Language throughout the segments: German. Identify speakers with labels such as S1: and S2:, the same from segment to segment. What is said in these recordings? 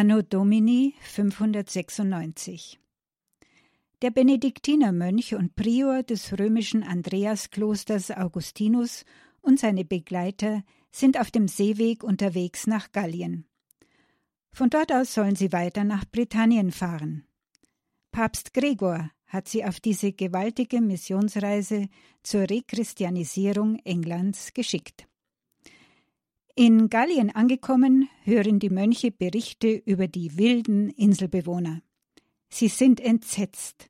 S1: Anno Domini 596 Der Benediktinermönch und Prior des römischen Andreasklosters Augustinus und seine Begleiter sind auf dem Seeweg unterwegs nach Gallien. Von dort aus sollen sie weiter nach Britannien fahren. Papst Gregor hat sie auf diese gewaltige Missionsreise zur Rechristianisierung Englands geschickt. In Gallien angekommen, hören die Mönche Berichte über die wilden Inselbewohner. Sie sind entsetzt.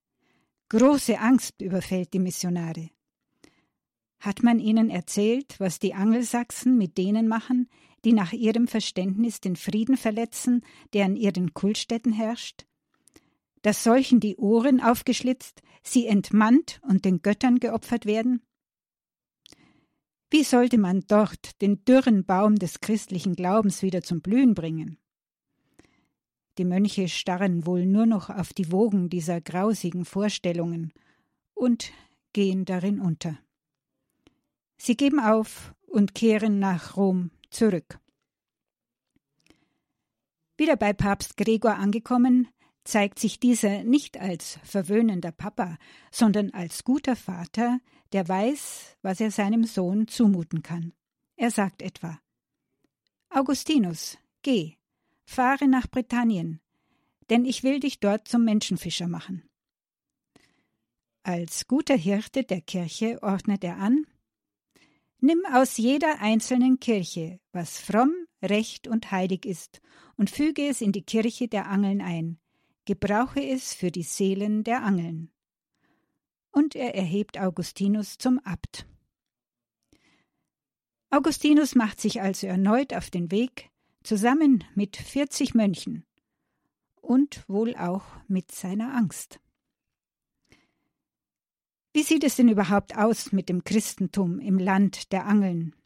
S1: Große Angst überfällt die Missionare. Hat man ihnen erzählt, was die Angelsachsen mit denen machen, die nach ihrem Verständnis den Frieden verletzen, der an ihren Kultstätten herrscht? Dass solchen die Ohren aufgeschlitzt, sie entmannt und den Göttern geopfert werden? Wie sollte man dort den dürren Baum des christlichen Glaubens wieder zum Blühen bringen? Die Mönche starren wohl nur noch auf die Wogen dieser grausigen Vorstellungen und gehen darin unter. Sie geben auf und kehren nach Rom zurück. Wieder bei Papst Gregor angekommen, zeigt sich dieser nicht als verwöhnender Papa, sondern als guter Vater, der weiß, was er seinem Sohn zumuten kann. Er sagt etwa Augustinus, geh, fahre nach Britannien, denn ich will dich dort zum Menschenfischer machen. Als guter Hirte der Kirche ordnet er an Nimm aus jeder einzelnen Kirche, was fromm, recht und heilig ist, und füge es in die Kirche der Angeln ein, gebrauche es für die Seelen der Angeln. Und er erhebt Augustinus zum Abt. Augustinus macht sich also erneut auf den Weg, zusammen mit vierzig Mönchen und wohl auch mit seiner Angst. Wie sieht es denn überhaupt aus mit dem Christentum im Land der Angeln?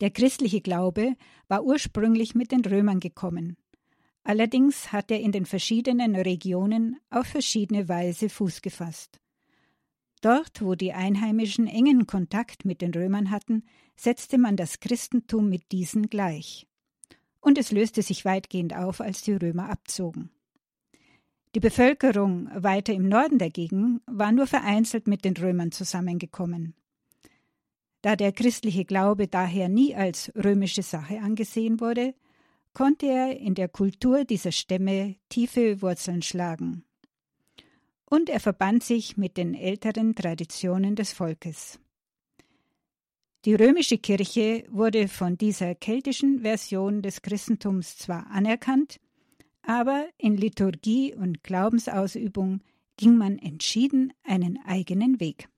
S1: Der christliche Glaube war ursprünglich mit den Römern gekommen. Allerdings hat er in den verschiedenen Regionen auf verschiedene Weise Fuß gefasst. Dort, wo die Einheimischen engen Kontakt mit den Römern hatten, setzte man das Christentum mit diesen gleich. Und es löste sich weitgehend auf, als die Römer abzogen. Die Bevölkerung weiter im Norden dagegen war nur vereinzelt mit den Römern zusammengekommen. Da der christliche Glaube daher nie als römische Sache angesehen wurde, konnte er in der Kultur dieser Stämme tiefe Wurzeln schlagen. Und er verband sich mit den älteren Traditionen des Volkes. Die römische Kirche wurde von dieser keltischen Version des Christentums zwar anerkannt, aber in Liturgie und Glaubensausübung ging man entschieden einen eigenen Weg.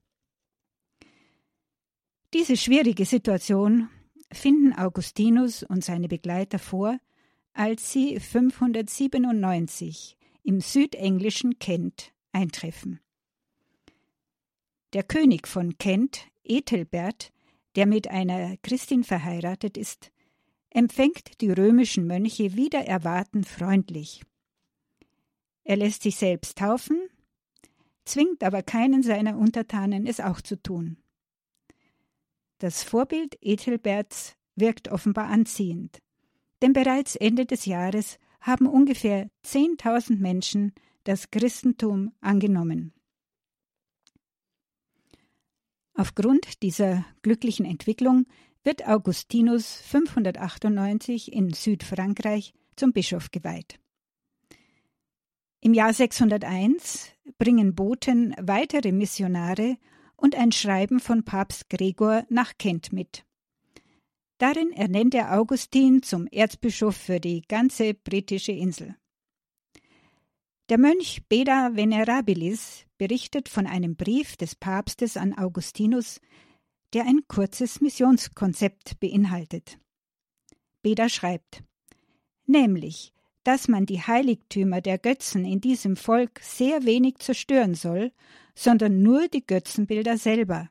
S1: Diese schwierige Situation finden Augustinus und seine Begleiter vor, als sie 597 im südenglischen Kent eintreffen. Der König von Kent, Ethelbert, der mit einer Christin verheiratet ist, empfängt die römischen Mönche wieder erwarten freundlich. Er lässt sich selbst taufen, zwingt aber keinen seiner Untertanen, es auch zu tun. Das Vorbild Ethelberts wirkt offenbar anziehend denn bereits Ende des Jahres haben ungefähr 10.000 Menschen das Christentum angenommen. Aufgrund dieser glücklichen Entwicklung wird Augustinus 598 in Südfrankreich zum Bischof geweiht. Im Jahr 601 bringen Boten weitere Missionare und ein Schreiben von Papst Gregor nach Kent mit. Darin ernennt er Augustin zum Erzbischof für die ganze britische Insel. Der Mönch Beda Venerabilis berichtet von einem Brief des Papstes an Augustinus, der ein kurzes Missionskonzept beinhaltet. Beda schreibt, nämlich, dass man die Heiligtümer der Götzen in diesem Volk sehr wenig zerstören soll, sondern nur die Götzenbilder selber,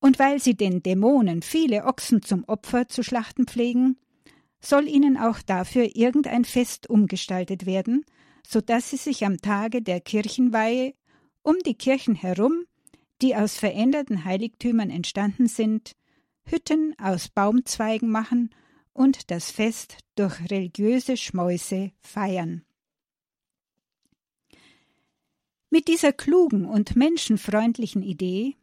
S1: und weil sie den Dämonen viele Ochsen zum Opfer zu schlachten pflegen, soll ihnen auch dafür irgendein Fest umgestaltet werden, so dass sie sich am Tage der Kirchenweihe um die Kirchen herum, die aus veränderten Heiligtümern entstanden sind, Hütten aus Baumzweigen machen und das Fest durch religiöse Schmäuse feiern. Mit dieser klugen und menschenfreundlichen Idee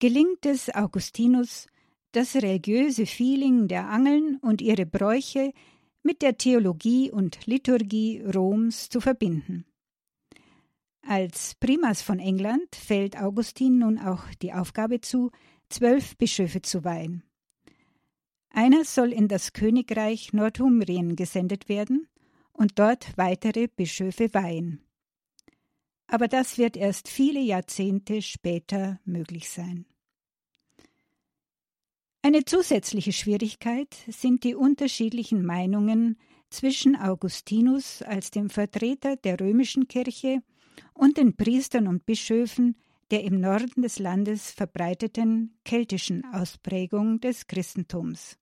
S1: gelingt es Augustinus, das religiöse Feeling der Angeln und ihre Bräuche mit der Theologie und Liturgie Roms zu verbinden. Als Primas von England fällt Augustin nun auch die Aufgabe zu, zwölf Bischöfe zu weihen. Einer soll in das Königreich Nordumbrien gesendet werden und dort weitere Bischöfe weihen. Aber das wird erst viele Jahrzehnte später möglich sein. Eine zusätzliche Schwierigkeit sind die unterschiedlichen Meinungen zwischen Augustinus als dem Vertreter der römischen Kirche und den Priestern und Bischöfen der im Norden des Landes verbreiteten keltischen Ausprägung des Christentums.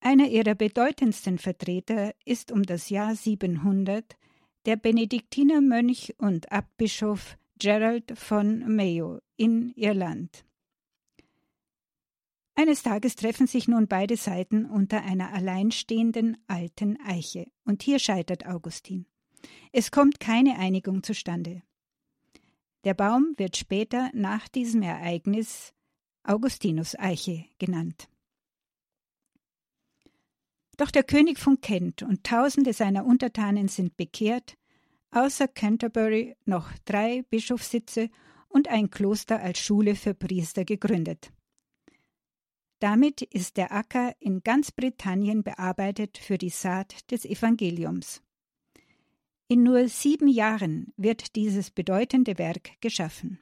S1: Einer ihrer bedeutendsten Vertreter ist um das Jahr 700 der Benediktinermönch und Abbischof Gerald von Mayo in Irland. Eines Tages treffen sich nun beide Seiten unter einer alleinstehenden alten Eiche, und hier scheitert Augustin. Es kommt keine Einigung zustande. Der Baum wird später nach diesem Ereignis Augustinus-Eiche genannt. Doch der König von Kent und tausende seiner Untertanen sind bekehrt, außer Canterbury noch drei Bischofssitze und ein Kloster als Schule für Priester gegründet. Damit ist der Acker in ganz Britannien bearbeitet für die Saat des Evangeliums. In nur sieben Jahren wird dieses bedeutende Werk geschaffen.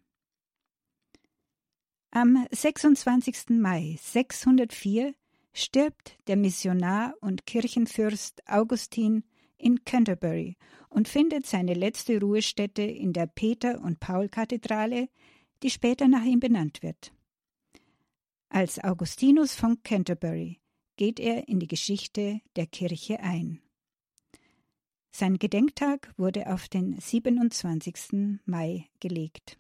S1: Am 26. Mai 604 stirbt der Missionar und Kirchenfürst Augustin in Canterbury und findet seine letzte Ruhestätte in der Peter- und Paul-Kathedrale, die später nach ihm benannt wird. Als Augustinus von Canterbury geht er in die Geschichte der Kirche ein. Sein Gedenktag wurde auf den 27. Mai gelegt.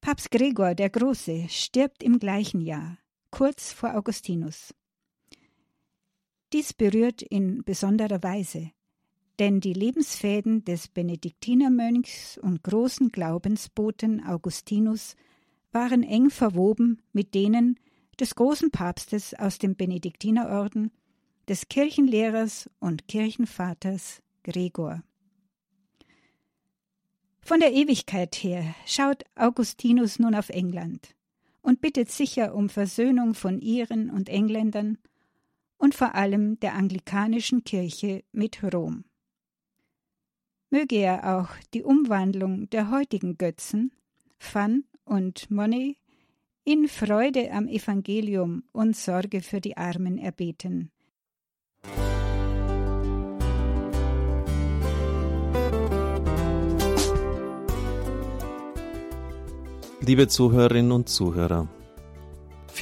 S1: Papst Gregor der Große stirbt im gleichen Jahr, kurz vor Augustinus. Dies berührt in besonderer Weise, denn die Lebensfäden des Benediktinermönchs und großen Glaubensboten Augustinus waren eng verwoben mit denen des großen Papstes aus dem Benediktinerorden, des Kirchenlehrers und Kirchenvaters Gregor. Von der Ewigkeit her schaut Augustinus nun auf England und bittet sicher um Versöhnung von Iren und Engländern und vor allem der anglikanischen Kirche mit Rom. Möge er auch die Umwandlung der heutigen Götzen, Fun und Money in Freude am Evangelium und Sorge für die Armen erbeten.
S2: Liebe Zuhörerinnen und Zuhörer,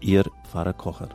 S2: Ihr Pfarrer Kocher.